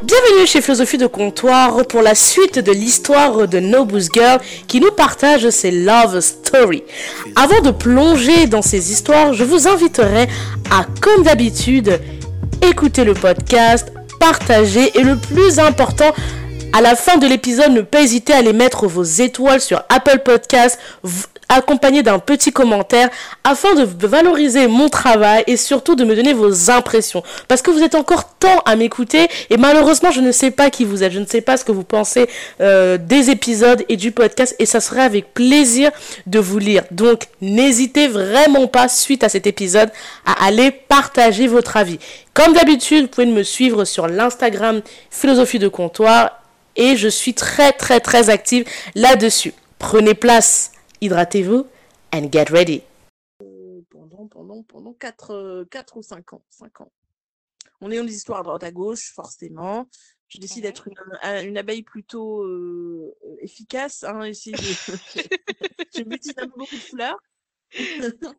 Bienvenue chez Philosophie de Comptoir pour la suite de l'histoire de Nobu's Girl qui nous partage ses love stories. Avant de plonger dans ces histoires, je vous inviterai à, comme d'habitude, écouter le podcast, partager et le plus important, à la fin de l'épisode, ne pas hésiter à aller mettre vos étoiles sur Apple Podcast, accompagné d'un petit commentaire afin de valoriser mon travail et surtout de me donner vos impressions. Parce que vous êtes encore temps à m'écouter et malheureusement je ne sais pas qui vous êtes, je ne sais pas ce que vous pensez euh, des épisodes et du podcast et ça serait avec plaisir de vous lire. Donc n'hésitez vraiment pas suite à cet épisode à aller partager votre avis. Comme d'habitude, vous pouvez me suivre sur l'Instagram Philosophie de Comptoir et je suis très très très active là-dessus. Prenez place hydratez-vous and get ready. Euh, pendant, pendant, pendant 4, 4 euh, ou 5 ans. 5 ans. On est dans des histoires à droite à gauche, forcément. Je décide d'être une, euh, une, abeille plutôt euh, efficace. Hein, essayer de... je un peu beaucoup de fleurs.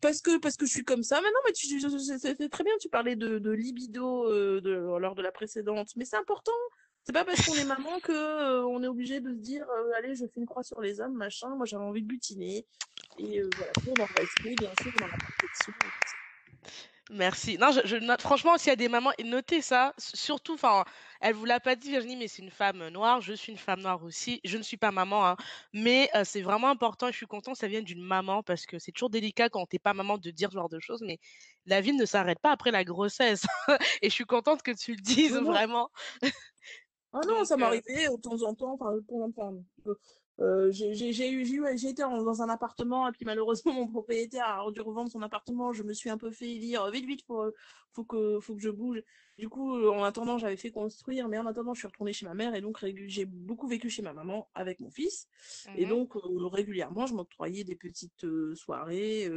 parce que parce que je suis comme ça. Mais non, mais c'est très bien. Tu parlais de, de libido euh, de, lors de la précédente, mais c'est important. C'est pas parce qu'on est maman que euh, on est obligé de se dire euh, allez je fais une croix sur les hommes machin. Moi j'avais envie de butiner et euh, voilà pour dans le bien sûr dans la protection. Merci. Non, je, je note, franchement, s'il y a des mamans, notez ça. Surtout, enfin, elle vous l'a pas dit, Virginie, mais c'est une femme noire. Je suis une femme noire aussi. Je ne suis pas maman, hein, mais c'est vraiment important. Et je suis contente que ça vienne d'une maman parce que c'est toujours délicat quand t'es pas maman de dire ce genre de choses. Mais la vie ne s'arrête pas après la grossesse. et je suis contente que tu le dises vraiment. Ah non, ça m'arrivait de temps en temps, enfin, pour euh, j'ai eu, j'ai été dans un appartement et puis malheureusement mon propriétaire a dû revendre son appartement. Je me suis un peu fait lire vite vite faut faut que faut que je bouge. Du coup, euh, en attendant, j'avais fait construire, mais en attendant, je suis retournée chez ma mère et donc j'ai beaucoup vécu chez ma maman avec mon fils. Et mmh donc euh, régulièrement, je m'octroyais des petites euh, soirées.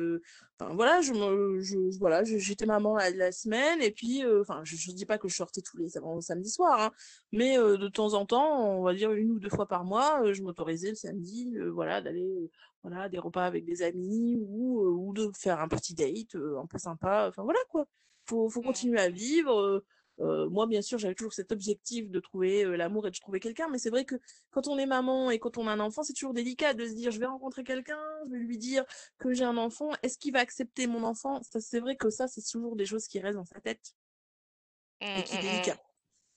Enfin voilà, je me, je, voilà, j'étais maman la, semaine et puis, enfin, je, je dis pas que je sortais tous les samedis soirs, hein, mais de temps en temps, on va dire une ou deux fois par mois, je m'autorisais le samedi, voilà, d'aller voilà des repas avec des amis ou ou de faire un petit date un peu sympa. Enfin voilà quoi faut, faut mmh. continuer à vivre. Euh, moi, bien sûr, j'avais toujours cet objectif de trouver euh, l'amour et de trouver quelqu'un, mais c'est vrai que quand on est maman et quand on a un enfant, c'est toujours délicat de se dire je vais rencontrer quelqu'un, je vais lui dire que j'ai un enfant, est-ce qu'il va accepter mon enfant? C'est vrai que ça, c'est toujours des choses qui restent dans sa tête et qui est mmh, mmh, délicat.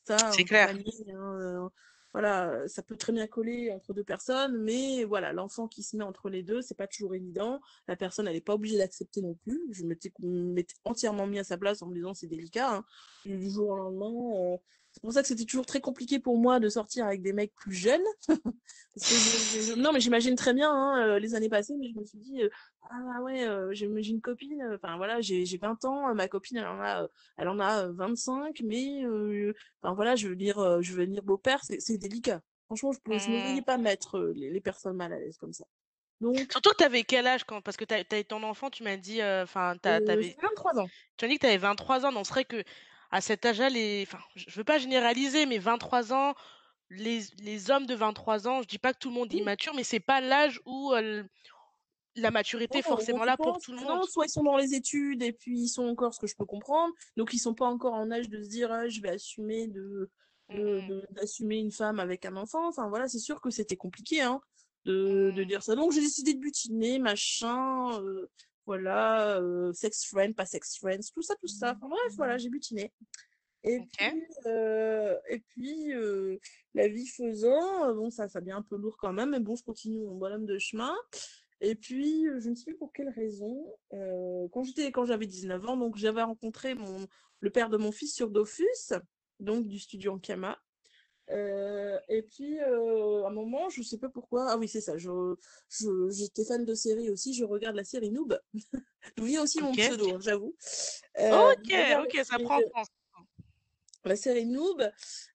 Ça, c'est clair. Hein, voilà, ça peut très bien coller entre deux personnes, mais voilà, l'enfant qui se met entre les deux, c'est pas toujours évident. La personne, elle n'est pas obligée d'accepter non plus. Je m'étais entièrement mis à sa place en me disant c'est délicat. Hein. Du jour au lendemain, euh, c'est pour ça que c'était toujours très compliqué pour moi de sortir avec des mecs plus jeunes. non, mais j'imagine très bien hein, euh, les années passées, mais je me suis dit, euh, ah ouais, euh, j'ai une copine, enfin voilà, j'ai 20 ans, ma copine, elle en a, elle en a 25, mais enfin voilà, je veux dire, je veux dire beau-père, c'est délicat. Franchement, je ne voyais mmh. pas mettre les, personnes mal à l'aise comme ça. Donc, Surtout que tu avais quel âge quand Parce que tu as, ton enfant, tu m'as dit, enfin, tu avais 23 ans. Tu as dit que tu avais 23 ans, donc serait que à cet âge-là, les... enfin, je veux pas généraliser, mais 23 ans, les, les hommes de 23 ans, je dis pas que tout le monde est immature, mais c'est pas l'âge où la maturité est forcément là pour tout le monde. soit ils sont dans les études et puis ils sont encore, ce que je peux comprendre, donc ils sont pas encore en âge de se dire ah, je vais assumer de mmh d'assumer une femme avec un enfant. Enfin voilà, c'est sûr que c'était compliqué hein, de, de mmh. dire ça. Donc j'ai décidé de butiner, machin voilà, euh, sex friend, pas sex friends, tout ça, tout ça. Enfin, bref, voilà, j'ai butiné. Et puis, euh, et puis euh, la vie faisant, bon, ça, ça devient un peu lourd quand même, mais bon, je continue mon bonhomme de chemin. Et puis, je ne sais plus pour quelle raison, quand j'étais, quand j'avais 19 ans, donc j'avais rencontré mon, le père de mon fils sur Dofus, donc du studio Ankama. Euh, et puis, euh, à un moment, je sais pas pourquoi. Ah oui, c'est ça. Je, je, j'étais fan de série aussi. Je regarde la série Noob. D'où vient aussi mon pseudo, hein, j'avoue. Euh, ok, ok, ça prend La série Noob.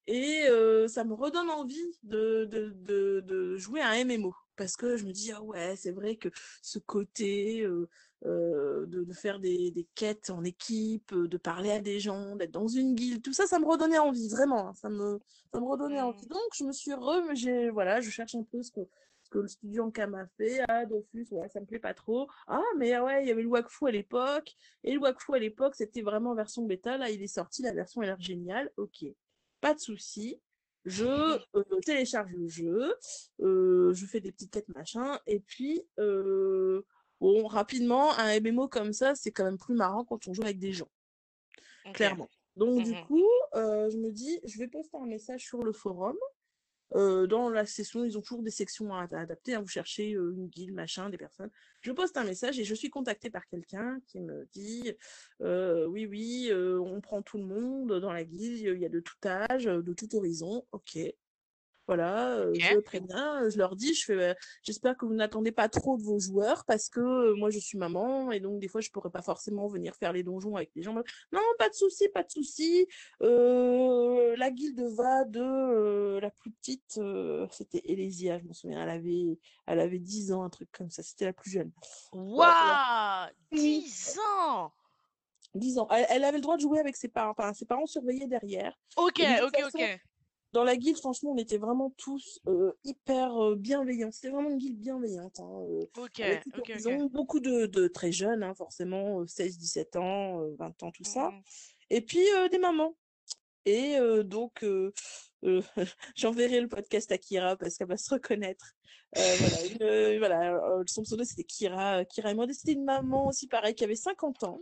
Et ça me redonne envie de, de, de, de jouer à un MMO. Parce que je me dis, ah ouais, c'est vrai que ce côté euh, de, de, faire des, des, quêtes en équipe, euh, de parler à des gens, d'être dans une guilde, tout ça, ça me redonnait envie, vraiment, hein, ça, me, ça me redonnait mmh. envie. Donc, je me suis re, j'ai, voilà, je cherche un peu ce que, ce que le studio en m'a fait, ah, Dofus, ouais, ça me plaît pas trop. Ah, mais ouais, il y avait le Wakfu à l'époque, et le Wakfu à l'époque, c'était vraiment version bêta, là, il est sorti, la version a l'air géniale, ok. pas de souci. Je euh, télécharge le jeu, euh, je fais des petites quêtes machin, et puis euh, bon, rapidement, un MMO comme ça, c'est quand même plus marrant quand on joue avec des gens, clairement. Donc du Mhm. coup, euh, je me dis, je vais poster un message sur le forum. Euh, dans la session, ils ont toujours des sections à, à adapter. hein. Vous cherchez euh, une guilde, machin, des personnes. Je poste un message et je suis contactée par quelqu'un qui me dit euh, oui, oui, on prend tout le monde dans la guilde. Il y a de tout âge, de tout horizon. Ok. Voilà, je préviens, je leur dis, je fais, euh, j'espère que vous n'attendez pas trop de vos joueurs parce que moi je suis maman et donc des fois je pourrais pas forcément venir faire les donjons avec les gens. Non, pas de souci, pas de souci. Euh, la guilde va de euh, la plus petite, euh, c'était Elésia, je m'en souviens, elle avait, elle avait 10 ans, un truc comme ça, c'était la plus jeune. Waouh! Oui. 10 ans! 10 ans. Elle, elle avait le droit de jouer avec ses parents, enfin, ses parents surveillaient derrière. Ok, de ok, façon, ok. Dans la guilde, franchement, on était vraiment tous euh, hyper euh, bienveillants. C'était vraiment une guilde bienveillante. Hein, euh, Ok, avec tout ok, ok. horizon. Beaucoup de, de très jeunes, hein, forcément, euh, 16, 17 ans, euh, 20 ans, tout ça. Mhm. Et puis des mamans. Et euh, donc, euh, euh, j'enverrai le podcast à Kira parce qu'elle va se reconnaître. Voilà, voilà son pseudo c'était Kira, Kira et moi. C'était une maman aussi, pareil, qui avait 50 ans.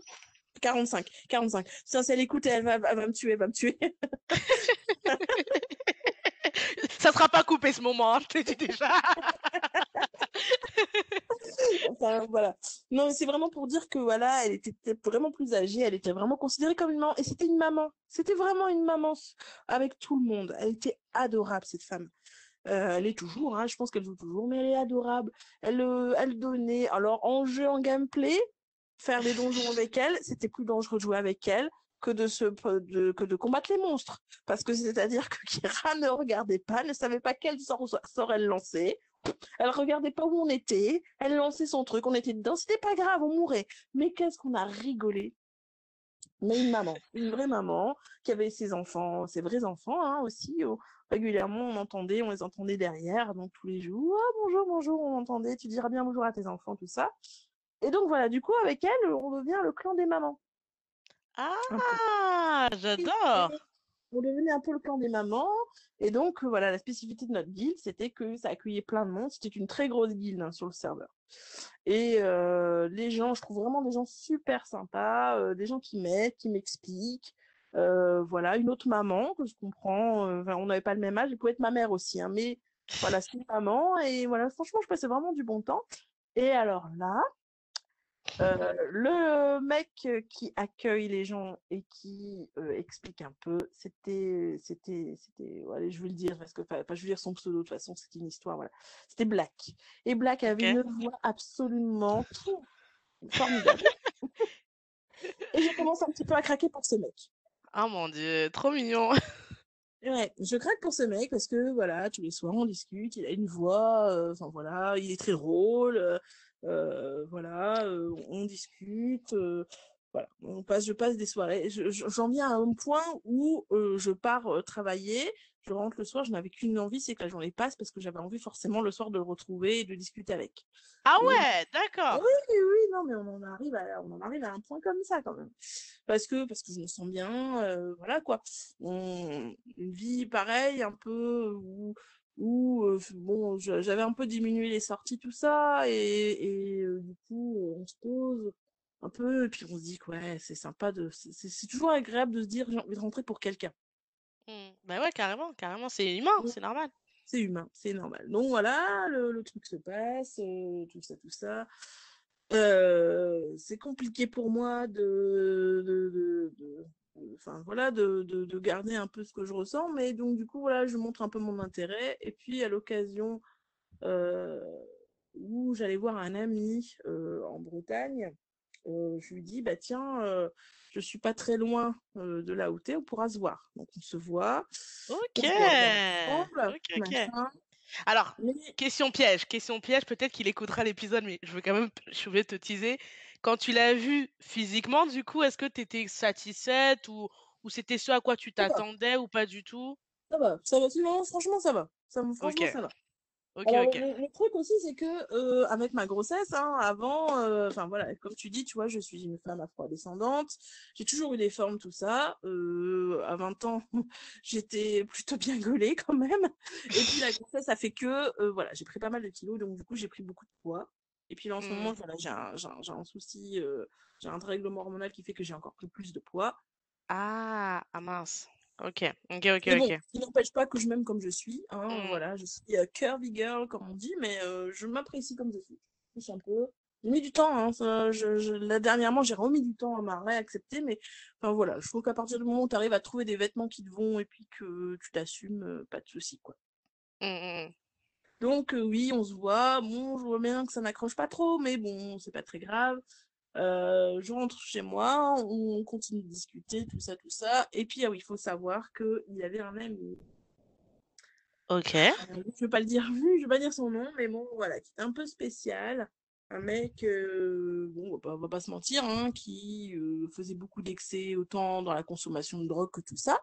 45, 45. Tiens, si elle écoute, elle va, elle va me tuer, elle va me tuer. Ça sera pas coupé ce moment, hein, je le dis déjà. Voilà. Non, c'est vraiment pour dire que voilà, elle était vraiment plus âgée, elle était vraiment considérée comme une maman. Et c'était une maman. C'était vraiment une maman avec tout le monde. Elle était adorable, cette femme. Euh, elle est toujours, hein, je pense qu'elle joue toujours, mais elle est adorable. Elle, euh, elle donnait. Alors, en jeu, en gameplay, faire les donjons avec elle, c'était plus dangereux de jouer avec elle que de se, que de combattre les monstres. Parce que c'est-à-dire que Kira ne regardait pas, ne savait pas quel sort, sort elle lançait. Elle regardait pas où on était, elle lançait son truc, on était dedans, c'était pas grave, on mourait. Mais qu'est-ce qu'on a rigolé. Mais une maman, une vraie maman, qui avait ses enfants, ses vrais enfants hein, aussi. régulièrement, on entendait, on les entendait derrière, donc tous les jours, ah, bonjour, bonjour, on entendait, tu diras bien bonjour à tes enfants, tout ça. Et donc voilà, du coup, avec elle, on devient le clan des mamans. Ah, j'adore. on devenait un peu le clan des mamans. Et donc, euh, voilà, la spécificité de notre guilde, c'était que ça accueillait plein de monde. C'était une très grosse guilde hein, sur le serveur. Et euh, les gens, je trouve vraiment des gens super sympas, euh, des gens qui m'aident, qui m'expliquent. Euh, voilà, une autre maman que je comprends. enfin, on n'avait pas le même âge, elle pouvait être ma mère aussi, hein, mais voilà, c'est une maman. Et voilà, franchement, je passais vraiment du bon temps. Et alors là, euh, le mec qui accueille les gens et qui euh, explique un peu, c'était, c'était, c'était, ouais, je vais le dire parce que, enfin, pas je veux dire son pseudo de toute façon, c'est une histoire, voilà. C'était Black. Et Black avait une voix absolument formidable. et je commence un petit peu à craquer pour ce mec. Ah mon dieu, trop mignon. Ouais, je craque pour ce mec parce que voilà, tous les soirs on discute, il a une voix, euh, enfin voilà, il est très drôle, voilà, euh, on discute, euh, voilà, on passe, je passe des soirées. Je- je- J'en viens à un point où euh, je pars euh, travailler, je rentre le soir, je n'avais qu'une envie, c'est que la journée passe parce que j'avais envie forcément le soir de le retrouver et de discuter avec. Ah ouais, d'accord. oui, oui, non, mais on en arrive à, on en arrive à un point comme ça quand même. Parce que, parce que je me sens bien, euh, voilà quoi. On, une vie pareille, un peu où, où euh, bon, j'avais un peu diminué les sorties, tout ça, et, et euh, du coup, on se pose un peu, et puis on se dit que ouais, c'est sympa de, c'est toujours agréable de se dire j'ai envie de rentrer pour quelqu'un. Hmm. Bah ouais, carrément, carrément, c'est humain, c'est normal. C'est humain, c'est normal. Donc voilà, le, le truc se passe, euh, tout ça, tout ça. C'est compliqué pour moi de, de, de, de- de- enfin voilà, de, de, de garder un peu ce que je ressens, mais donc du coup voilà, je montre un peu mon intérêt. Et puis à l'occasion euh, où j'allais voir un ami euh, en Bretagne, euh, je lui dis bah tiens, je suis pas très loin de là où t'es, on pourra se voir. Donc on se voit, Ok, ensemble. Alors, Mais question piège, question piège, peut-être qu'il écoutera l'épisode, mais je veux quand même, je te teaser. Quand tu l'as vu physiquement, du coup, est-ce que tu étais satisfaite ou, ou c'était ce à quoi tu t'attendais ou pas du tout? ça va, ça va. Sinon, franchement, ça va. Ça, franchement, ça va. ok, Alors, ok. le, le truc aussi, c'est que euh, avec ma grossesse, hein, avant, euh, enfin voilà, comme tu dis, tu vois, je suis une femme afro-descendante, j'ai toujours eu des formes, tout ça. Euh, à 20 ans, j'étais plutôt bien gaulée quand même. Et puis la grossesse, ça fait que voilà, j'ai pris pas mal de kilos, donc du coup, j'ai pris beaucoup de poids. Et puis là, en ce moment, Mmh. voilà, j'ai un, souci, euh, j'ai un règlement hormonal qui fait que j'ai encore pris plus de poids. Ah, ah mince. Ok, ok, ok, bon, ok. il n'empêche pas que je m'aime comme je suis. Hein, Mm. voilà, je suis curvy girl, comme on dit, mais euh, je m'apprécie comme je suis. Je un peu. J'ai mis du temps, hein, ça, je, je- là, dernièrement, j'ai remis du temps à m'a réaccepter, mais enfin voilà, je trouve qu'à partir du moment où tu arrives à trouver des vêtements qui te vont et puis que tu t'assumes, euh, pas de souci, quoi. Mm, mm, mm. Donc euh, oui, on se voit. Bon, je vois bien que ça n'accroche pas trop, mais bon, c'est pas très grave. Euh, je rentre chez moi, on continue de discuter, tout ça, tout ça. Et puis, ah oui, il faut savoir qu'il y avait un ami, Ok. euh, je veux pas le dire, je veux pas dire son nom, mais bon, voilà, qui était un peu spécial. Un mec, euh, bon, on on va pas se mentir, hein, qui faisait beaucoup d'excès, autant dans la consommation de drogue que tout ça.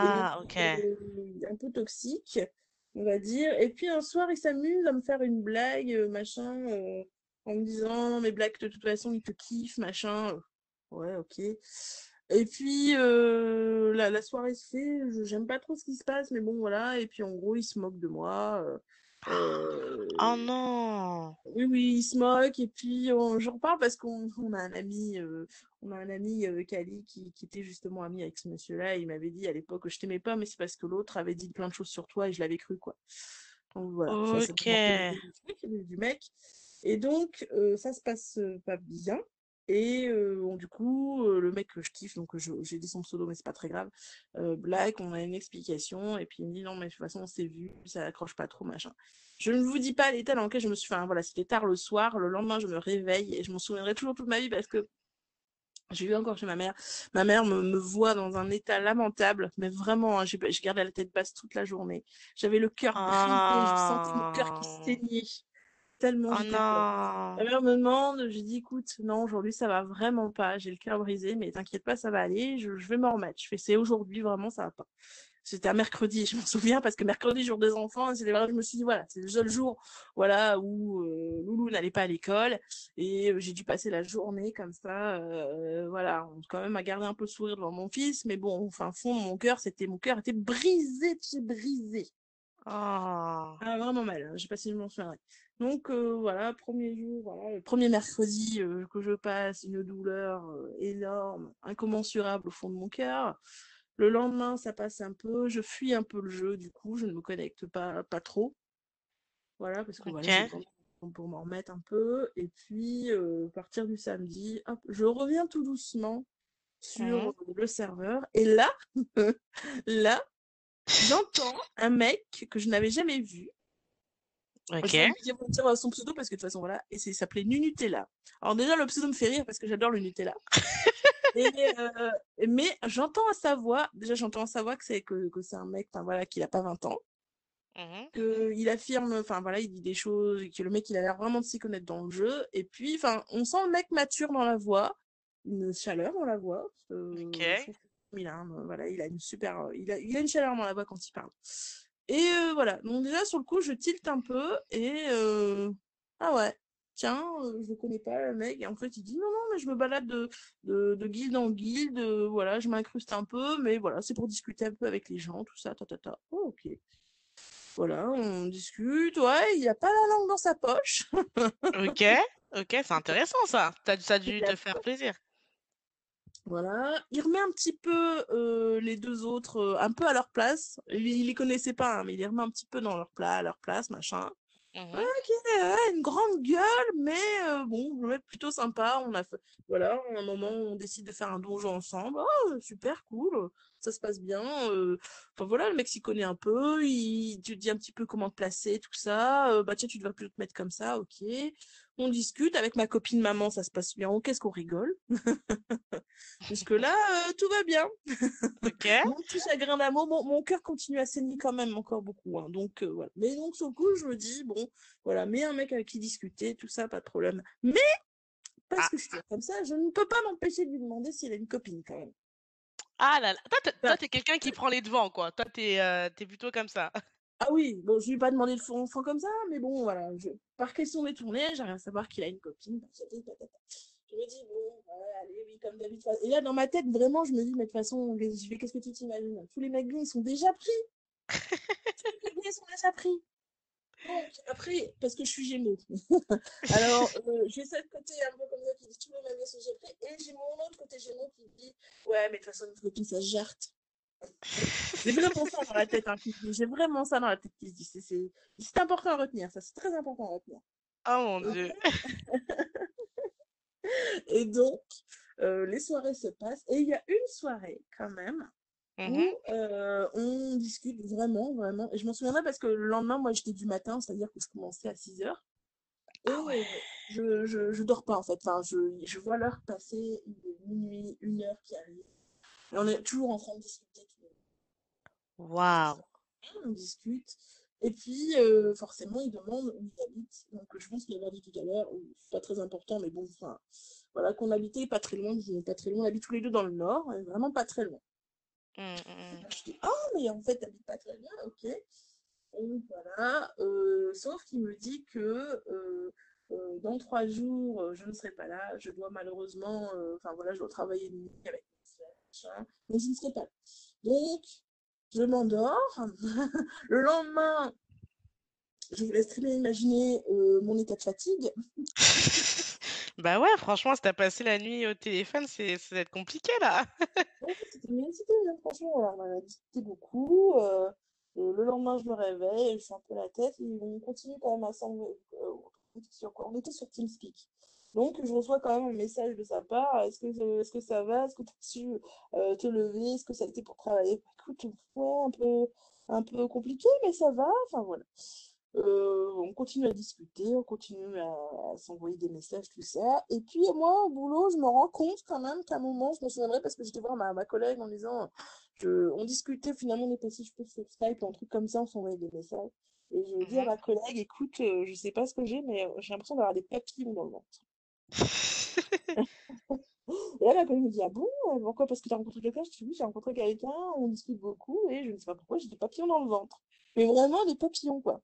Et Ah, ok. un peu toxique, on va dire. Et puis un soir, il s'amuse à me faire une blague, euh, machin, euh, en me disant, mes blagues, de toute façon, il te kiffe, machin. Ouais, ok. Et puis, euh, la, la soirée se fait, j'aime pas trop ce qui se passe, mais bon, voilà. Et puis, en gros, il se moque de moi. Euh, Oh euh, non. oui, oui, il se moque. Et puis, on- j'en parle parce qu'on on a un ami, euh, on a un ami, euh, Kali, qui, qui était justement ami avec ce monsieur-là. et Il m'avait dit à l'époque, je t'aimais pas, mais c'est parce que l'autre avait dit plein de choses sur toi et je l'avais cru, quoi. Donc voilà, Ok. truc du mec. Et donc, euh, ça se passe euh, pas bien. Et euh, bon, du coup, euh, le mec que je kiffe, donc j'ai dit son pseudo, mais c'est pas très grave. Euh, Black, on a une explication, et puis il me dit non, mais de toute façon, on s'est vu, ça accroche pas trop, machin. Je ne vous dis pas l'état dans lequel je me suis. Enfin voilà, c'était tard le soir. Le lendemain, je me réveille et je m'en souviendrai toujours toute ma vie parce que j'ai vu encore chez ma mère. Ma mère me, me voit dans un état lamentable, mais vraiment, hein, j'ai gardé la tête basse toute la journée. J'avais le cœur brisé, je sentais mon cœur qui Ah. saignait. Tellement Oh j'étais Ma non. mère me demande, j'ai dit écoute, non, aujourd'hui ça va vraiment pas, j'ai le cœur brisé, mais t'inquiète pas, ça va aller, je, je vais m'en remettre. Je fais c'est aujourd'hui, vraiment, ça va pas. C'était un mercredi, je m'en souviens, parce que mercredi, jour des enfants, c'était je me suis dit, voilà, c'est le seul jour, voilà, où euh, Loulou n'allait pas à l'école, et euh, j'ai dû passer la journée comme ça, euh, voilà, quand même à garder un peu le sourire devant mon fils, mais bon, enfin, fond, mon cœur, c'était, mon cœur était brisé, brisé. Oh. Ah, vraiment mal, hein, je sais pas si je m'en souviendrai. Donc euh, voilà, premier jour, voilà, le premier mercredi euh, que je passe, une douleur euh, énorme, incommensurable au fond de mon cœur. Le lendemain, ça passe un peu, je fuis un peu le jeu, du coup, je ne me connecte pas, pas trop. Voilà, parce que Ok. voilà, pour m'en remettre un peu. Et puis, à partir du samedi, hop, je reviens tout doucement sur Mhm. le serveur. Et là, là, j'entends un mec que je n'avais jamais vu. Ok. Je vais lui dire, euh, son pseudo parce que de toute façon, voilà. Et il s'appelait Nunutella. Alors, déjà, le pseudo me fait rire parce que j'adore le Nutella. Et, euh, mais j'entends à sa voix, déjà, j'entends à sa voix que c'est que, que c'est un mec, voilà, qu'il a pas 20 ans. Mhm. Que il affirme, enfin voilà, il dit des choses, que le mec, il a l'air vraiment de s'y connaître dans le jeu. Et puis, enfin, on sent le mec mature dans la voix, une chaleur dans la voix. que A, un- voilà, il a une super, il a, il a une chaleur dans la voix quand il parle. Et euh, voilà, donc déjà sur le coup, je tilte un peu et euh, ah ouais, tiens, euh, je le connais pas le mec. Et en fait, il dit non, non, mais je me balade de, de, de guilde en guilde, euh, voilà, je m'incruste un peu, mais voilà, c'est pour discuter un peu avec les gens, tout ça, ta ta ta. Oh, ok. Voilà, on discute, ouais, il a pas la langue dans sa poche. Ok. Ok, c'est intéressant ça. T'as, ça a dû te faire plaisir. Voilà, il remet un petit peu euh, les deux autres euh, un peu à leur place. Il, il les connaissait pas, hein, mais il les remet un petit peu dans leur plat, à leur place, machin. Ok, ouais, une grande gueule, mais euh, bon, le mec plutôt sympa. On a fait, voilà, à un moment, on décide de faire un donjon ensemble. Oh, super cool, ça se passe bien. Enfin voilà, le mec s'y connaît un peu, il te dit un petit peu comment te placer, tout ça. Bah tiens, tu devrais plutôt te mettre comme ça, ok. On discute avec ma copine maman, ça se passe bien. Oh, qu'est-ce qu'on rigole? Jusque là, euh, tout va bien. Ok. Mon petit chagrin d'amour, mon, mon cœur continue à saigner quand même encore beaucoup. hein. Donc euh, voilà. Mais donc sur le coup, je me dis, bon, voilà, mais un mec avec qui discuter, tout ça, pas de problème. Mais, parce Ah. que je suis comme ça, je ne peux pas m'empêcher de lui demander s'il a une copine quand même. Ah là là. Toi, t'es, toi, t'es quelqu'un qui prend les devants, quoi. Toi, t'es, euh, t'es plutôt comme ça. Ah oui, bon, je lui ai pas demandé le fond, fond comme ça, mais bon, voilà. Je, par question détournée, j'ai rien à savoir qu'il a une copine. Je me dis, bon, allez, oui, comme d'habitude. Et là, dans ma tête, vraiment, je me dis, mais de toute façon, je vais, qu'est-ce que tu t'imagines? Tous les magnets, ils sont déjà pris. Tous les magnets sont déjà pris. Donc, après, parce que je suis gémeaux. Alors, euh, j'ai cette côté un peu comme ça qui dit tous les magnets sont déjà pris. Et j'ai mon autre côté gémeaux qui dit, ouais, mais de toute façon, une copine, ça jarte. J'ai vraiment ça dans la tête, hein, j'ai vraiment ça dans la tête qui se dit. C'est important à retenir, ça, c'est très important à retenir. Oh mon dieu. et donc, euh, les soirées se passent. Et il y a une soirée quand même où Mhm. euh, on discute vraiment, vraiment. Et je m'en souviendrai parce que le lendemain, moi, j'étais du matin, c'est-à-dire que je commençais à 6 heures. Et Ah ouais. je, je, je dors pas en fait. Enfin, je, je vois l'heure passer, il est minuit, une heure qui arrive. Et on est toujours en train de discuter. Waouh. on discute. Et puis, euh, forcément, il demande où il habite. Donc, je pense qu'il avait dit tout à l'heure, pas très important, mais bon, enfin, voilà, qu'on habitait pas très loin, pas très loin. On habite tous les deux dans le nord, vraiment pas très loin. Mm, mm, Je dis, oh, mais en fait, t'habites pas très loin, ok. Et voilà, euh, sauf qu'il me dit que euh, dans trois jours, je ne serai pas là. Je dois malheureusement, enfin voilà, je dois travailler de nuit avec mes frères, mais je ne serai pas là. Donc, je m'endors. Le lendemain, je vous laisse très bien imaginer euh, mon état de fatigue. Bah ouais, franchement, si t'as passé la nuit au téléphone, c'est ça va être compliqué là. Ouais, c'était mais c'était bien, franchement. Alors, on a discuté beaucoup. euh, le lendemain, je me réveille, je fais un peu la tête. Et on continue quand même à s'envoyer. euh, on était sur quoi? On était sur TeamSpeak. Donc, je reçois quand même un message de sa part. Est-ce que, est-ce que ça va? Est-ce que tu as su euh, te lever? Est-ce que ça a été pour travailler? Écoute, ouais, un peu, un peu compliqué, mais ça va. Enfin, voilà. Euh, on continue à discuter, on continue à, à s'envoyer des messages, tout ça. Et puis, moi, au boulot, je me rends compte quand même qu'à un moment, je me souviendrai parce que j'étais voir ma, ma collègue en disant, on discutait, finalement, on est passé, je pense, sur Skype, un truc comme ça, on s'envoyait des messages. Et je dis à Mhm. ma collègue, écoute, euh, je sais pas ce que j'ai, mais euh, j'ai l'impression d'avoir des papillons dans le ventre. Et là, ma collègue me dit, ah bon, euh, pourquoi? Parce que tu as rencontré quelqu'un? Je dis, oui, j'ai rencontré quelqu'un, on discute beaucoup, et je ne sais pas pourquoi, j'ai des papillons dans le ventre. Mais vraiment des papillons, quoi.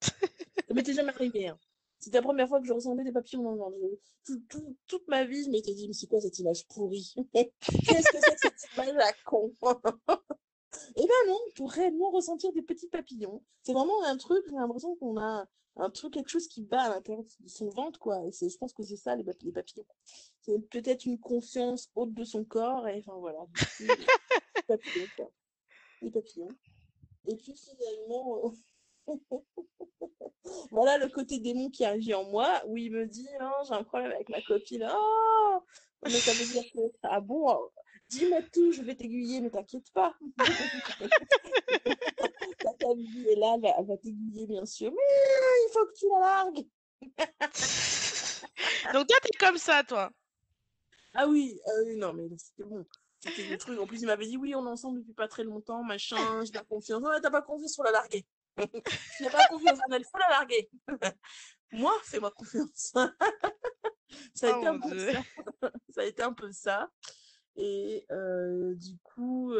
Ça m'était jamais arrivé, hein. C'était la première fois que je ressentais des papillons dans le ventre. Je- tout- tout- toute ma vie, je m'étais dit, mais c'est quoi cette image pourrie? Qu'est-ce que c'est que cette image à con? Eh ben non, pour réellement ressentir des petits papillons. C'est vraiment un truc, j'ai l'impression qu'on a un truc, quelque chose qui bat à l'intérieur de son ventre, quoi. Et je pense que c'est ça, les, papi- les papillons. C'est peut-être une confiance haute de son corps, et enfin voilà. Les papillons, quoi. Les papillons. Et puis finalement, euh, voilà le côté démon qui agit en moi, où il me dit, non, j'ai un problème avec ma copine. Oh, mais ça veut dire que, ah bon, euh, dis-moi tout, je vais t'aiguiller, ne t'inquiète pas. Ta famille est là, elle va, t'aiguiller, bien sûr. Mais il faut que tu la largues. Donc toi, t'es comme ça, toi. Ah oui, ah non, mais c'était bon. C'était le truc. En plus, il m'avait dit, oui, on est ensemble depuis pas très longtemps, machin, j'ai pas confiance. Ouais, t'as pas confiance, faut la larguer. Tu n'as pas confiance en elle, faut la larguer. Moi, fais-moi confiance. Ça a Oh été un peu ça. Ça a été un peu ça. Et du coup,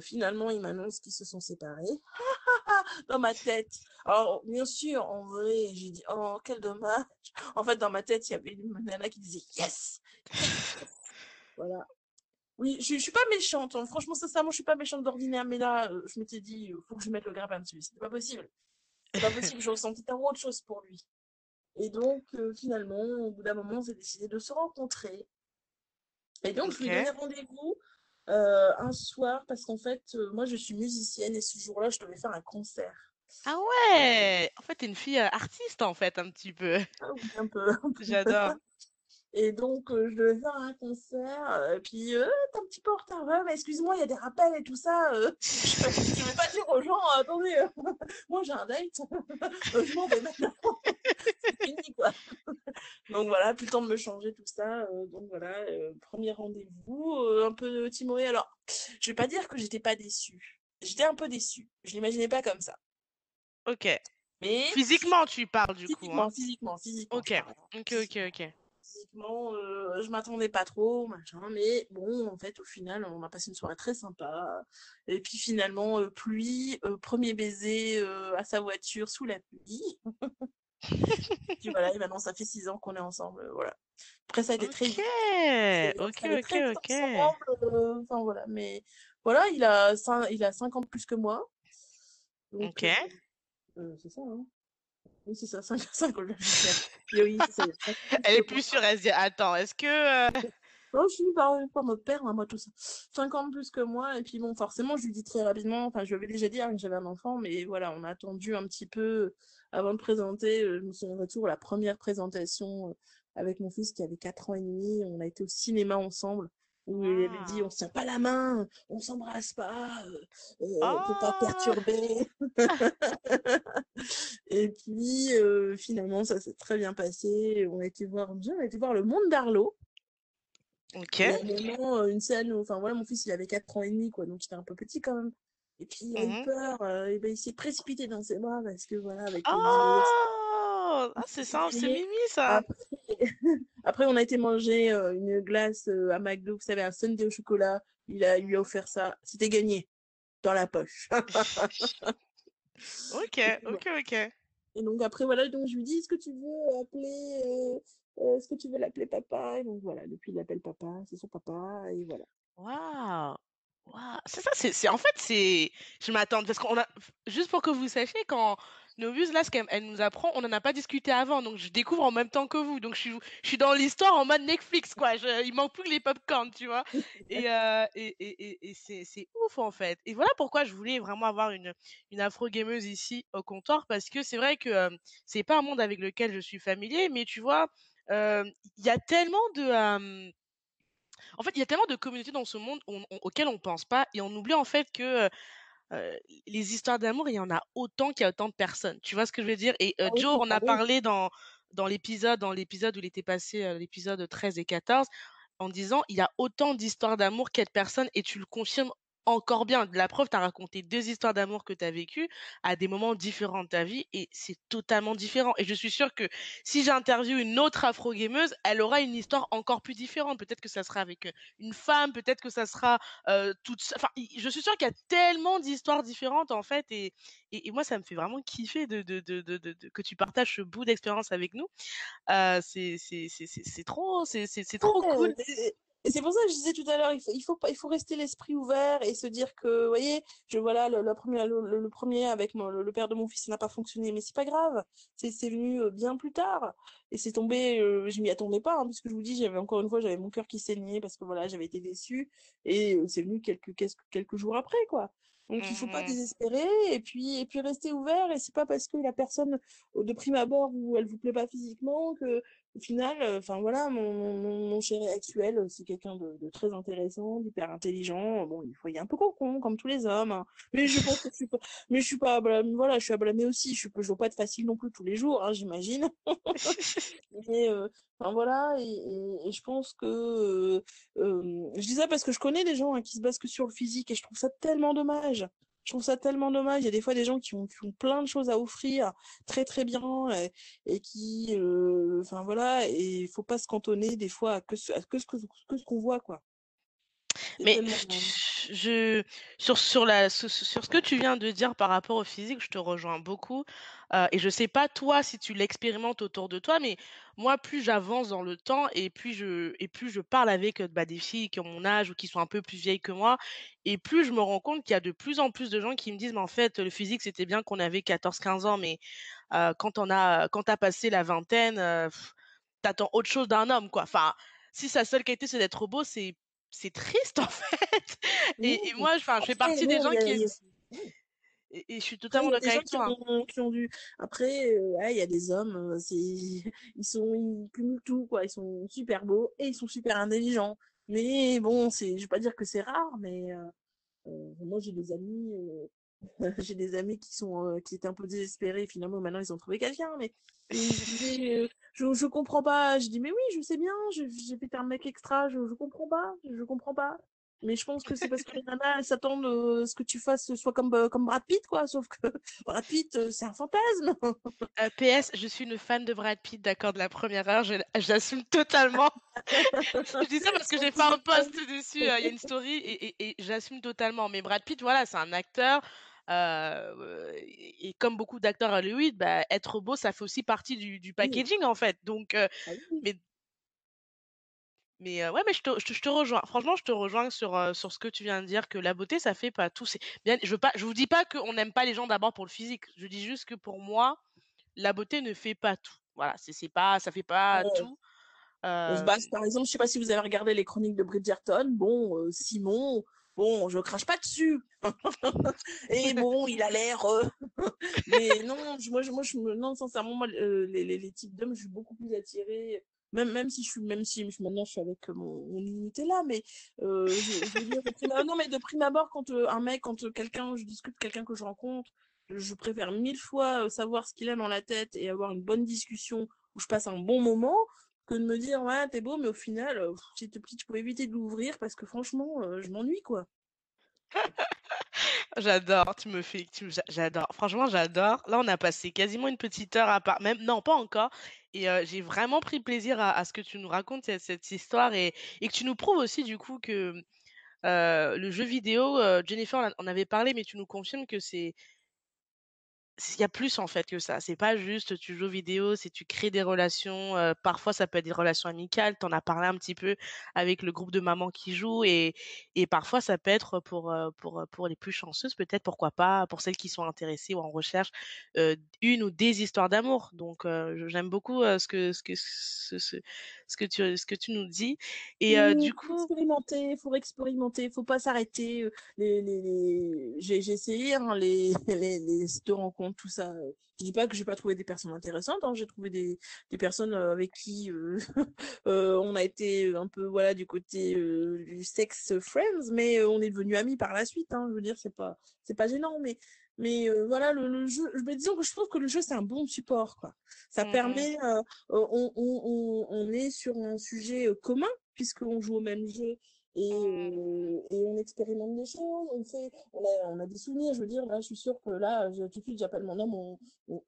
finalement, ils m'annoncent qu'ils se sont séparés. Dans ma tête. Alors, bien sûr, en vrai, j'ai dit, oh, quel dommage. En fait, dans ma tête, il y avait une nana qui disait, yes. Voilà. Oui, je, je suis pas méchante. hein. Franchement, sincèrement, je suis pas méchante d'ordinaire, mais là, je m'étais dit, il faut que je mette le grappin dessus. C'était pas possible. C'est pas possible. Je ressentais tellement autre chose pour lui. Et donc, finalement, au bout d'un moment, on s'est décidé de se rencontrer. Et donc, je lui donné rendez-vous euh, un soir parce qu'en fait, euh, moi, je suis musicienne et ce jour-là, je devais faire un concert. Ah ouais. En fait, t'es une fille euh, artiste, en fait, un petit peu. Ah oui, un peu, un peu. J'adore. Et donc, euh, je devais faire un concert. euh, puis, euh, t'es un petit peu en retard. Ouais, mais excuse-moi, il y a des rappels et tout ça. euh, je ne vais pas dire aux gens, attendez, euh, moi j'ai un date. Euh, je m'en vais maintenant. C'est fini, quoi. Donc voilà, plus le temps de me changer, tout ça. euh, donc voilà, euh, premier rendez-vous, euh, un peu timoré. Alors, je vais pas dire que j'étais pas déçue. J'étais un peu déçue. Je l'imaginais pas comme ça. Ok. Mais Physiquement, tu parles du coup. physiquement, Hein. physiquement, physiquement. Ok. je parle. Ok, ok, ok. Physiquement, euh, je m'attendais pas trop, machin, mais bon, en fait, au final, on a passé une soirée très sympa. Et puis finalement, euh, pluie, euh, premier baiser euh, à sa voiture sous la pluie. puis voilà, et maintenant ça fait six ans qu'on est ensemble, voilà. Après ça a été très Ok, c'est- ok, ok, très vite ok. ensemble, enfin voilà, mais voilà, il a cin- il a 5 ans de plus que moi, donc Ok. c'est ça, hein. Oui, c'est ça, 5, 5 ans. Et oui, c'est ça. il a cinq ans de Elle est plus sûre, elle se dit, attends, est-ce que... euh, Non, je finis par, par me perdre, hein, moi, tout ça. 5 ans de plus que moi, et puis bon, forcément, je lui dis très rapidement, enfin, je lui avais déjà dit hein, que j'avais un enfant, mais voilà, on a attendu un petit peu avant de présenter. euh, Je me souviens toujours, la première présentation euh, avec mon fils qui avait 4 ans et demi, on a été au cinéma ensemble, où il avait dit, Waouh. on se tient pas la main, on s'embrasse pas, euh, euh, on peut pas Oh, perturber. Et puis, euh, finalement, ça s'est très bien passé. On a été voir, on a été voir le monde d'Arlo. ok. Il y a un moment, euh, une scène où, enfin voilà, mon fils, il avait 4 ans et demi, quoi, donc il était un peu petit quand même. Et puis, il a eu Mhm. peur, euh, et ben, il s'est précipité dans ses bras parce que, voilà, avec les Oh, ah, c'est ça, c'est. Mimi, ça. Après, après, on a été manger euh, une glace euh, à McDo, vous savez, un sundae au chocolat. Il a, il lui a offert ça. C'était gagné dans la poche. Ok, ok, ok. Et donc après, voilà, donc je lui dis, est-ce que tu veux appeler, euh, est-ce que tu veux l'appeler papa? Et donc voilà, depuis il l'appelle papa, c'est son papa, et voilà. Waouh. Waouh. C'est ça, c'est, en fait, c'est, je m'attends, parce qu'on a, juste pour que vous sachiez, quand Novus, là, ce qu'elle elle nous apprend, on n'en a pas discuté avant, donc je découvre en même temps que vous, donc je suis, je suis dans l'histoire en mode Netflix, quoi, je, il manque plus que les popcorn, tu vois, et, euh, et, et, et, et c'est, ouf, en fait, et voilà pourquoi je voulais vraiment avoir une, une afro-gameuse ici au comptoir, parce que c'est vrai que euh, c'est pas un monde avec lequel je suis familier, mais tu vois, euh, il y a tellement de, euh, en fait, il y a tellement de communautés dans ce monde on- on- auxquelles on pense pas et on oublie en fait que euh, les histoires d'amour, il y en a autant qu'il y a autant de personnes. Tu vois ce que je veux dire? Et euh, Ah Joe ah a parlé dans dans l'épisode dans l'épisode où il était passé euh, l'épisode 13 et 14 en disant il y a autant d'histoires d'amour qu'il y a de personnes et tu le confirmes encore bien. La preuve, tu as raconté deux histoires d'amour que tu as vécues à des moments différents de ta vie et c'est totalement différent. Et je suis sûre que si j'interviewe une autre afro-gameuse, elle aura une histoire encore plus différente. Peut-être que ça sera avec euh, une femme, peut-être que ça sera euh, toute... Enfin, je suis sûre qu'il y a tellement d'histoires différentes en fait et, et, et moi, ça me fait vraiment kiffer de, de, de, de, que tu partages ce bout d'expérience avec nous. Euh, c'est trop, c'est trop cool. Et c'est pour ça que je disais tout à l'heure, il faut, il faut il faut rester l'esprit ouvert et se dire que, vous voyez, je voilà, le, le premier, le, premier avec mon- le, père de mon fils, ça n'a pas fonctionné, mais c'est pas grave, c'est c'est venu euh, bien plus tard et c'est tombé, euh, je m'y attendais pas, hein, puisque je vous dis, j'avais encore une fois, j'avais mon cœur qui saignait parce que voilà, j'avais été déçue et euh, c'est venu quelques, quelques quelques jours après, quoi. Donc il faut pas Mhm. désespérer et puis et puis rester ouvert et c'est pas parce que la personne de prime abord ou elle vous plaît pas physiquement que au final, euh, enfin voilà, mon, mon, mon chéri actuel, euh, c'est quelqu'un de, de très intéressant, d'hyper intelligent. Bon, il faut y un peu con, comme tous les hommes, hein. Mais je pense que je suis pas, mais je suis pas à blâmer, voilà, je suis à blâmer aussi. Je pas, je dois pas être facile non plus tous les jours, hein, j'imagine. Mais euh, voilà, et, et, et je pense que euh, je dis ça parce que je connais des gens hein, qui se basent que sur le physique et je trouve ça tellement dommage. Je trouve ça tellement dommage. Il y a des fois des gens qui ont, qui ont plein de choses à offrir, très très bien, et, et qui, euh, enfin voilà, et il faut pas se cantonner des fois à que ce, à que ce que, que ce qu'on voit quoi. Mais tellement. je, je- sur sur la sur, sur ce que tu viens de dire par rapport au physique, je te rejoins beaucoup. Euh, et je sais pas toi si tu l'expérimentes autour de toi, mais moi plus j'avance dans le temps et plus je et plus je parle avec euh, bah, des filles qui ont mon âge ou qui sont un peu plus vieilles que moi, et plus je me rends compte qu'il y a de plus en plus de gens qui me disent mais en fait le physique c'était bien qu'on avait 14-15 ans, mais euh, quand on a quand t'as passé la vingtaine, euh, t'attends autre chose d'un homme quoi. Enfin si sa seule qualité c'est d'être beau, c'est c'est triste en fait. Et, et moi, enfin, je fais partie des gens qui a- et, et je suis totalement d'accord avec qui toi. hein. ont, qui ont dû. Après, euh, ouais, il y a des hommes, euh, c'est, ils sont, ils cumulent tout quoi. Ils sont super beaux et ils sont super intelligents. Mais bon, c'est, je vais pas dire que c'est rare, mais euh, euh, moi j'ai des amis. euh, J'ai des amis qui sont euh, qui étaient un peu désespérés. Finalement, maintenant, ils ont trouvé quelqu'un. Mais je, je comprends pas. Je dis, mais oui, je sais bien. J'ai fait un mec extra. Je, je comprends pas. Je comprends pas. Mais je pense que c'est parce que les nanas, elles s'attendent euh, à ce que tu fasses soit comme, euh, comme Brad Pitt, quoi. Sauf que Brad Pitt, euh, c'est un fantasme. Euh, PS, je suis une fan de Brad Pitt, d'accord, de la première heure, j'assume totalement. Je dis ça parce que j'ai fait un post dessus, euh, il y a une story et, et- et j'assume totalement. Mais Brad Pitt, voilà, c'est un acteur. Et comme beaucoup d'acteurs à Hollywood, bah, être beau, ça fait aussi partie du du Oui. packaging, en fait. Donc Ah oui. mais mais ouais, mais je te je te je te rejoins. Franchement, je te rejoins sur, sur ce que tu viens de dire, que la beauté, ça fait pas tout. C'est bien je veux pas je vous dis pas qu'on n'aime pas les gens d'abord pour le physique. Je dis juste que pour moi, la beauté ne fait pas tout. Voilà, c'est c'est pas ça fait pas Ouais. tout. On se base, par exemple, je sais pas si vous avez regardé les chroniques de Bridgerton. Bon, Simon, bon, je crache pas dessus. Et bon, il a l'air. euh, Mais non, je- moi, je, moi, je non, sincèrement, moi, euh, les, les, les types d'hommes, je suis beaucoup plus attirée. Même, même si je suis, même si maintenant je suis avec mon, mon unité là, mais euh, je, je dire, prime, non, mais de prime abord, quand euh, un mec, quand euh, quelqu'un, je discute, quelqu'un que je rencontre, je préfère mille fois euh, savoir ce qu'il a dans la tête et avoir une bonne discussion où je passe un bon moment que de me dire, ouais, t'es beau, mais au final, euh, pff, si tu peux éviter de l'ouvrir parce que franchement, euh, je m'ennuie, quoi. J'adore, tu me fais j'adore. Franchement, j'adore. Là, on a passé quasiment une petite heure à part même non, pas encore et heu, j'ai vraiment pris plaisir à ce que tu nous racontes cette histoire et que tu nous prouves aussi du coup que, heu, le jeu vidéo, heu, Jennifer en en avait parlé, mais tu nous confirmes que c'est il y a plus en fait que ça. C'est pas juste tu joues aux vidéos, c'est tu crées des relations, parfois ça peut être des relations amicales. Tu en as parlé un petit peu avec le groupe de mamans qui jouent et et parfois ça peut être pour, pour, pour les plus chanceuses peut-être, pourquoi pas, pour celles qui sont intéressées ou en recherche, une ou des histoires d'amour. Donc j'aime beaucoup, ce que ce que ce ce ce que tu ce que tu nous dis et Oui, du faut coup expérimenter, faut expérimenter, faut pas s'arrêter. Les, les, les... J'ai, essayé hein, les, les, les sites rencontres, tout ça. Je dis pas que j'ai pas trouvé des personnes intéressantes, hein, j'ai trouvé des, des personnes avec qui euh, euh, on a été un peu voilà du côté euh, du sex friends, mais on est devenus amis par la suite. Hein, je veux dire, c'est pas c'est pas gênant, mais mais voilà le, le jeu. Mais disons que je trouve que le jeu c'est un bon support, quoi. Ça mmh mh. permet, on, on, on, on est sur un sujet commun puisqu'on joue au même jeu et, Mmh. et on expérimente des choses, on fait, on a, des souvenirs, je veux dire, là, je suis sûre que là, tout de suite, j'appelle mon homme,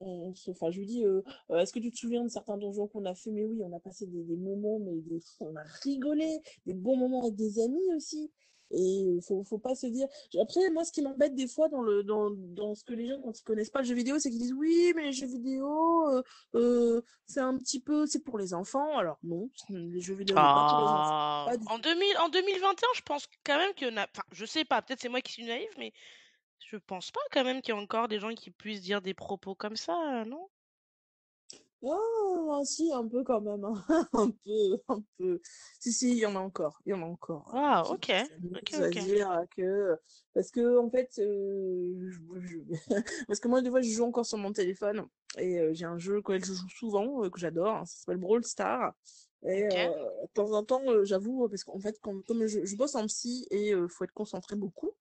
on, enfin, je lui dis, euh, euh, est-ce que tu te souviens de certains donjons qu'on a fait? Mais oui, on a passé des, moments, mais on a rigolé, des bons moments avec des amis aussi. Et il faut, faut pas se dire. Après, moi, ce qui m'embête des fois dans le dans, dans ce que les gens, quand ils connaissent pas le jeu vidéo, c'est qu'ils disent oui, mais les jeux vidéo, euh, euh, c'est un petit peu, c'est pour les enfants. Alors non, les jeux vidéo n'est pas pour les enfants. Ah! Pas du En tout. 2000 en 2021, je pense quand même qu'il y en a enfin, je sais pas, peut-être c'est moi qui suis naïve, mais je pense pas quand même qu'il y a encore des gens qui puissent dire des propos comme ça, non? Oh, si, un peu quand même, hein. Un peu, un peu. Si, si, il y en a encore, il y en a encore, euh, qui, OK. qui OK, s'amusent à OK. dire que, parce que, en fait, euh, je- je- parce que moi, des fois, je joue encore sur mon téléphone, et euh, j'ai un jeu auquel je joue souvent, euh, que j'adore, hein, ça s'appelle Brawl Stars, et OK. de temps en temps, euh, j'avoue, parce qu'en fait, quand, comme je, je bosse en psy, et euh, faut être concentré beaucoup,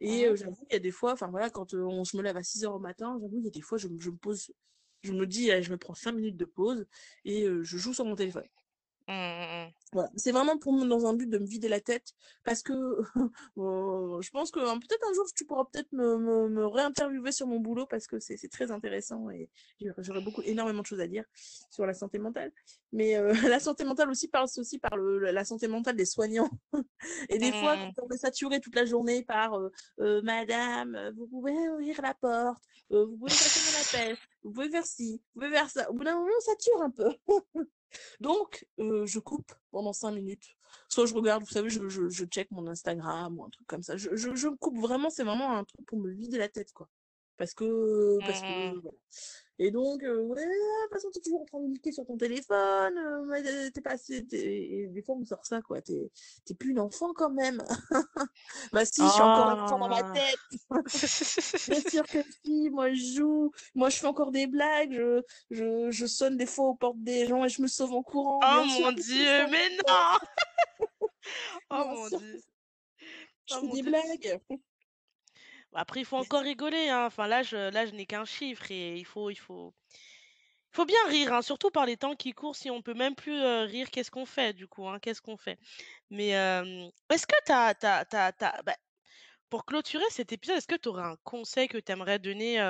et Mmh euh, j'avoue, il y a des fois, enfin voilà, quand euh, on, je me lève à 6 heures au matin, j'avoue, il y a des fois, je, me- je me pose je me dis, allez, je me prends 5 minutes de pause et euh, je joue sur mon téléphone. Mmh mh, mmh. Voilà. C'est vraiment pour me- dans un but de me vider la tête parce que euh, je pense que euh, peut-être un jour tu pourras peut-être me, me, me réinterviewer sur mon boulot parce que c'est très intéressant et j'aurais beaucoup énormément de choses à dire sur la santé mentale. Mais euh, la santé mentale aussi passe aussi par le, la santé mentale des soignants. Et Mmh des fois, quand mmh. on est saturé toute la journée par euh, Madame, vous pouvez ouvrir la porte, euh, vous pouvez passer vous pouvez faire ci, vous pouvez faire ça. Au bout d'un moment, on sature un peu. Donc, euh, je coupe pendant cinq minutes. Soit je regarde, vous savez, je, je, je check mon Instagram ou un truc comme ça. Je, je, je me coupe vraiment, c'est vraiment un truc pour me vider la tête, quoi. Parce que, parce Mmh que, mh. voilà. Et donc, euh, ouais, de toute façon, t'es toujours en train de cliquer sur ton téléphone, euh, mais t'es pas assez, t'es- et des fois, on me sort ça, quoi. T'es, t'es plus une enfant quand même. bah si, je suis encore un enfant dans ma Ah! tête. Bien sûr que si, moi je joue, moi je fais encore des blagues, je, je, je sonne des fois aux portes des gens et je me sauve en courant. Oh Bien mon Dieu, mais non! Oh bien mon sûr Dieu. je Oh fais des blagues. Après, il faut encore rigoler, hein. Enfin là, je là, je n'ai qu'un chiffre et il faut il faut il faut bien rire, hein, surtout par les temps qui courent. Si on peut même plus, heu, rire, qu'est-ce qu'on fait du coup, hein? Qu'est-ce qu'on fait? Mais, est-ce que tu as tu as bah, pour clôturer cet épisode, est-ce que tu aurais un conseil que tu aimerais donner,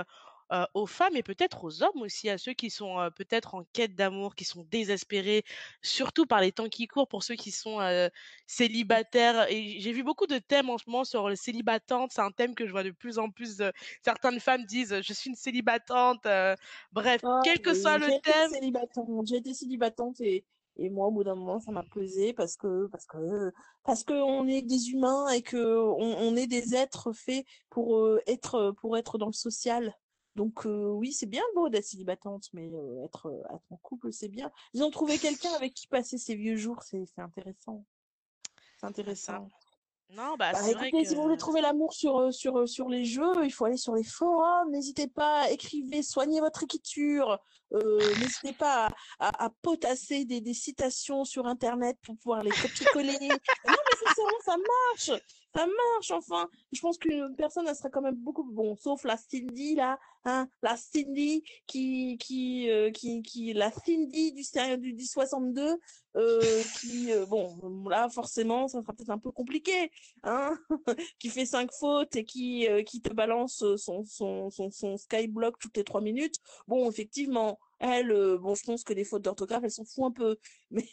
heu, aux femmes et peut-être aux hommes aussi, à ceux qui sont, heu, peut-être en quête d'amour, qui sont désespérés, surtout par les temps qui courent, pour ceux qui sont, heu, célibataires et j'ai vu beaucoup de thèmes en ce moment sur le célibatante. C'est un thème que je vois de plus en plus, certaines femmes disent: «Je suis une célibatante», bref, Ah quel que soit le thème célibatante, j'ai été célibatante et, et moi, au bout d'un moment, ça m'a pesé parce que, parce que, parce que on est des humains et que on, on est des êtres faits pour euh, être, pour être dans le social. Donc euh, oui, c'est bien beau d'être célibatante, mais euh, être, euh, être en couple, c'est bien. Ils ont trouvé quelqu'un avec qui passer ses vieux jours, c'est, c'est intéressant. C'est c'est ça. intéressant. Non, bah, Bah c'est vrai écoutez, si vous voulez que trouver l'amour sur, euh, sur, euh, sur les jeux, il faut aller sur les forums. N'hésitez pas, écrivez, soignez votre écriture. Euh, n'hésitez pas à, à, à potasser des, des citations sur Internet pour pouvoir les copier-coller. non, mais sincèrement, ça marche. Ça marche, enfin. Je pense qu'une personne, elle serait quand même beaucoup bon, sauf la Cindy, là, hein, la Cindy qui, qui, euh, qui, qui, la Cindy du, du, du 62, euh, qui, euh, bon, là, forcément, ça sera peut-être un peu compliqué hein, qui fait cinq fautes et qui, euh, qui te balance son, son, son, son skyblock toutes les trois minutes. Bon, effectivement, elle, euh, bon, je pense que les fautes d'orthographe, elle s'en fout un peu. Mais,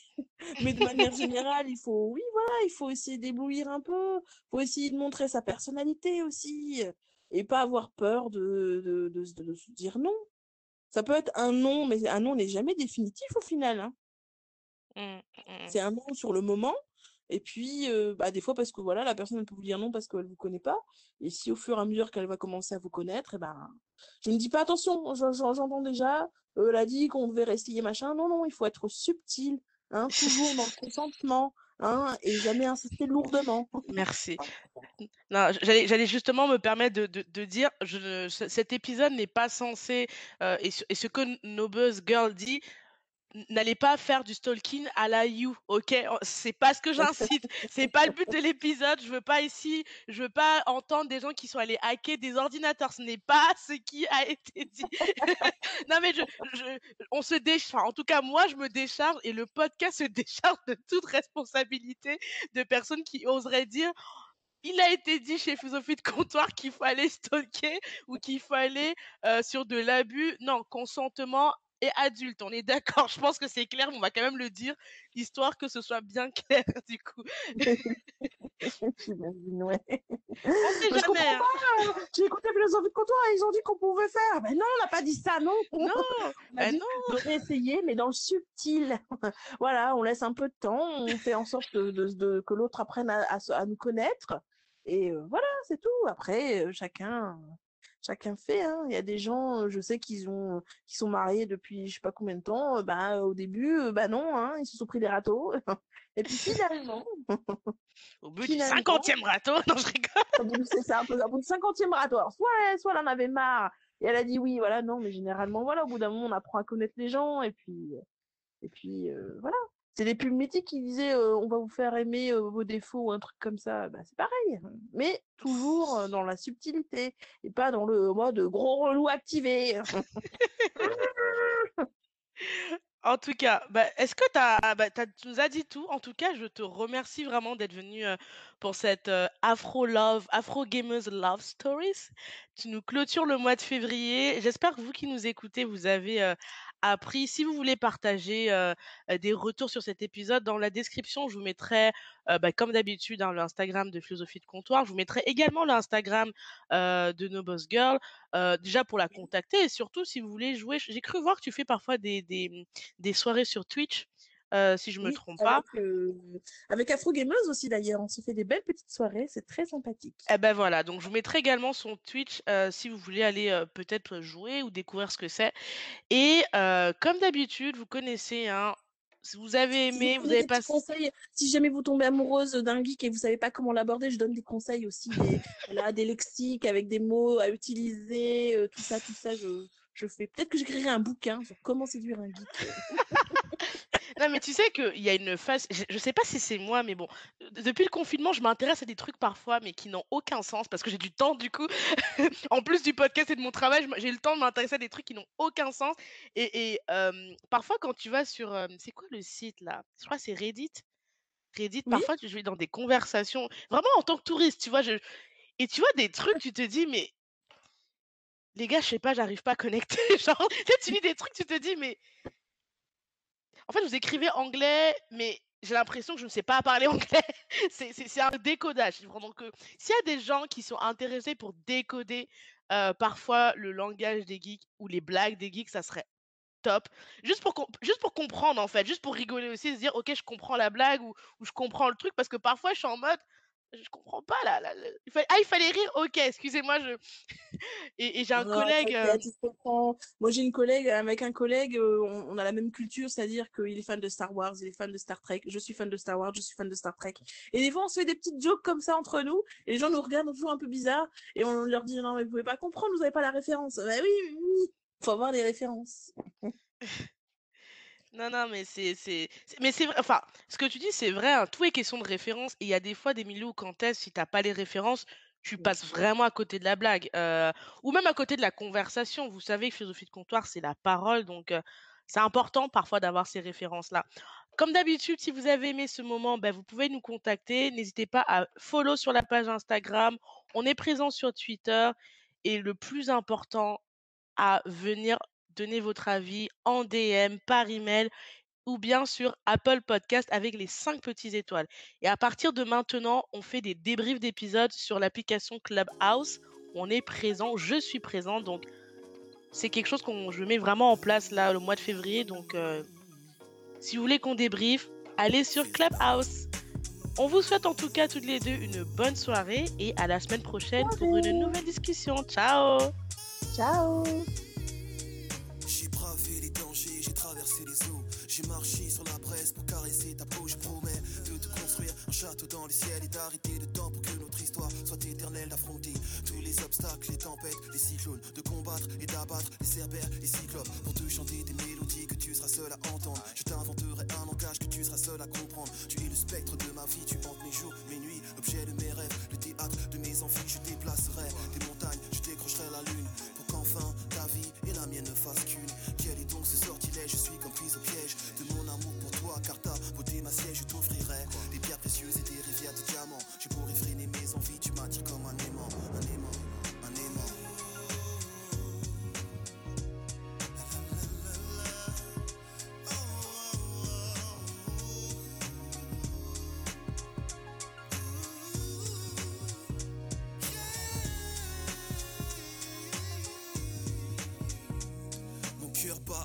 mais de manière générale, il faut, oui, voilà, il faut essayer d'éblouir un peu. Il faut essayer de montrer sa personnalité aussi. Et pas avoir peur de, de, de, de, de se dire non. Ça peut être un non, mais un non n'est jamais définitif au final. Hein. Mmh, mmh. C'est un non sur le moment. Et puis, euh, bah, des fois, parce que voilà, la personne peut vous dire non parce qu'elle vous connaît pas. Et si au fur et à mesure qu'elle va commencer à vous connaître, et ben, je ne dis pas attention, j'entends déjà, elle a dit qu'on devait rester machin. Non, non, il faut être subtil, hein, toujours dans le consentement, hein, et jamais insister lourdement. Merci. Non, j'allais, justement me permettre de, de, de dire, je, cet épisode n'est pas censé, euh, et, ce, et ce que No Buzz Girl dit, n'allez pas faire du stalking à la You, ok? C'est pas ce que j'incite. C'est pas le but de l'épisode. Je veux pas ici, je veux pas entendre des gens qui sont allés hacker des ordinateurs. Ce n'est pas ce qui a été dit. non mais on se décharge. En tout cas, moi, je me décharge et le podcast se décharge de toute responsabilité de personnes qui oseraient dire il a été dit chez Philosophie de comptoir qu'il aller stalker ou qu'il aller euh, sur de l'abus. Non, consentement et adulte. On est d'accord. Je pense que c'est clair, mais on va quand même le dire, histoire que ce soit bien clair, du coup. J'imagine, ouais. On sait jamais. Hein. Hein. J'ai écouté Philosophie de comptoir et ils ont dit qu'on pouvait faire. Mais non, on n'a pas dit ça, non. Non, on a dit, non. Mais dans le subtil. voilà, on laisse un peu de temps, on fait en sorte de, de, de que l'autre apprenne à, à, à, nous connaître. Et euh, voilà, c'est tout. Après, euh, chacun chacun fait. Hein. Il y a des gens, je sais qu'ils ont, qui sont mariés depuis je sais pas combien de temps. Bah au début, bah non, hein, ils se sont pris des râteaux. Et puis finalement, au bout du cinquantième râteau, non je rigole. C'est ça, au bout du cinquantième râteau. Alors, soit, soit elle en avait marre et elle a dit oui, voilà, non, mais généralement voilà, au bout d'un moment, on apprend à connaître les gens et puis, et puis euh, voilà c'est des pubs mythiques qui disaient on va vous faire aimer vos défauts ou un truc comme ça. Bah, c'est pareil, mais toujours dans la subtilité et pas dans le mode gros relou activé. En tout cas, bah, est-ce que t'as, bah, tu nous as dit tout. En tout cas, je te remercie vraiment d'être venu pour cette Afro Love, Afro Gamers Love Stories. Tu nous clôtures le mois de février. J'espère que vous qui nous écoutez, vous avez appris. Si vous voulez partager euh, des retours sur cet épisode, dans la description, je vous mettrai, euh, bah, comme d'habitude, hein, l'Instagram de Philosophie de Comptoir. Je vous mettrai également l'Instagram euh, de No Boss Girl, déjà pour la contacter et surtout si vous voulez jouer. J'ai cru voir que tu fais parfois des, des, des soirées sur Twitch. Euh, si je me oui, trompe pas. Avec, euh, avec Afro Gameuse aussi d'ailleurs, on se fait des belles petites soirées, c'est très sympathique. Eh ben voilà, donc je vous mettrai également son Twitch euh, si vous voulez aller peut-être jouer ou découvrir ce que c'est. Et comme d'habitude, vous connaissez, hein, si vous avez aimé, si vous, vous avez pas. Conseils, si jamais vous tombez amoureuse d'un geek et vous savez pas comment l'aborder, je donne des conseils aussi, des, voilà, des lexiques avec des mots à utiliser, tout ça, tout ça, je, je fais. Peut-être que j'écrirai un bouquin sur comment séduire un geek. Non, mais tu sais qu'il y a une phase, je, je sais pas si c'est moi, mais bon, depuis le confinement, je m'intéresse à des trucs parfois, mais qui n'ont aucun sens parce que j'ai du temps, du coup. en plus du podcast et de mon travail, j'ai le temps de m'intéresser à des trucs qui n'ont aucun sens. Et, et euh, parfois, quand tu vas sur, euh, c'est quoi le site là? Je crois que c'est Reddit. Reddit, Oui. parfois, je vais dans des conversations, vraiment en tant que touriste, tu vois. Je... Et tu vois des trucs, tu te dis, mais les gars, je sais pas, j'arrive pas à connecter. Genre, tu lis des trucs, tu te dis, mais. En fait, vous écrivez anglais, mais j'ai l'impression que je ne sais pas parler anglais. c'est un décodage. Donc, s'il y a des gens qui sont intéressés pour décoder euh, parfois le langage des geeks ou les blagues des geeks, ça serait top. Juste pour, juste pour comprendre, en fait. Juste pour rigoler aussi, se dire, OK, je comprends la blague ou, ou je comprends le truc. Parce que parfois, je suis en mode, je comprends pas là. Il fallait... Ah, il fallait rire. Ok, excusez-moi. Je... et, j'ai un collègue. Euh Moi, j'ai une collègue avec un collègue. Euh, on, a la même culture, c'est-à-dire qu'il est fan de Star Wars, il est fan de Star Trek. Je suis fan de Star Wars, je suis fan de Star Trek. Et des fois, on se fait des petites jokes comme ça entre nous, et les gens nous regardent toujours un peu bizarre, et on leur dit non mais vous pouvez pas comprendre, vous avez pas la référence. Bah oui, oui, oui. Faut avoir les références. Non, non, mais c'est, c'est, mais c'est vrai. Enfin, ce que tu dis, c'est vrai. Hein, tout est question de référence. Et il y a des fois des milieux où quand t'es, si t'as pas les références, tu passes vraiment à côté de la blague, euh, ou même à côté de la conversation. Vous savez, philosophie de comptoir, c'est la parole, donc euh, c'est important parfois d'avoir ces références-là. Comme d'habitude, si vous avez aimé ce moment, ben, vous pouvez nous contacter. N'hésitez pas à follow sur la page Instagram. On est présent sur Twitter. Et le plus important, à venir donner votre avis en DM, par email ou bien sur Apple Podcast avec les 5 petites étoiles. Et à partir de maintenant, on fait des débriefs d'épisodes sur l'application Clubhouse. On est présent, je suis présent, donc c'est quelque chose qu'on je mets vraiment en place là le mois de février. Donc euh, si vous voulez qu'on débriefe, allez sur Clubhouse. On vous souhaite en tout cas toutes les deux une bonne soirée et à la semaine prochaine pour une nouvelle discussion. Ciao Ciao pour caresser ta peau, je promets de te construire un château dans le ciel et d'arrêter le temps pour que notre histoire soit éternelle, d'affronter tous les obstacles, les tempêtes, les cyclones, de combattre et d'abattre les cerbères, les cyclopes, pour te chanter des mélodies que tu seras seul à entendre. Je t'inventerai un langage que tu seras seul à comprendre. Tu es le spectre de ma vie, tu hantes mes jours, mes nuits, objet de mes rêves, mienne ne fassent qu'une. Quel est donc ce sortilège? Je suis comme prise au piège de mon amour pour toi, car ta beauté, ma siège, je t'offrirai des pierres précieuses et des rivières de diamants. Je pourrais freiner mes envies, tu m'attires comme un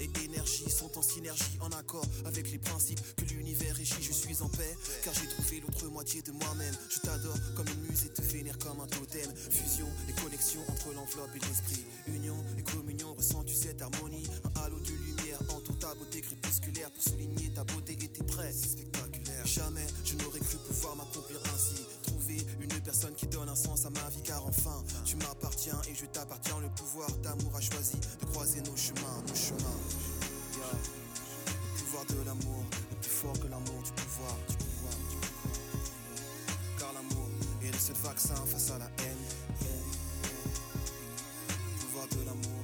Et énergies sont en synergie, en accord avec les principes que l'univers régit. Je suis en paix, car j'ai trouvé l'autre moitié de moi-même. Je t'adore comme une muse et te vénère comme un totem. Fusion et connexion entre l'enveloppe et l'esprit. Union et communion, ressens-tu cette harmonie? Un halo de lumière entoure ta beauté crépusculaire pour souligner ta beauté et tes traits. C'est spectaculaire. Jamais je n'aurais cru pouvoir m'accomplir ainsi personne qui donne un sens à ma vie car enfin tu m'appartiens et je t'appartiens. Le pouvoir d'amour a choisi de croiser nos chemins, nos chemins. Yeah. Le pouvoir de l'amour est plus fort que l'amour du pouvoir, du pouvoir, du pouvoir. Car l'amour est le seul vaccin face à la haine. Le pouvoir de l'amour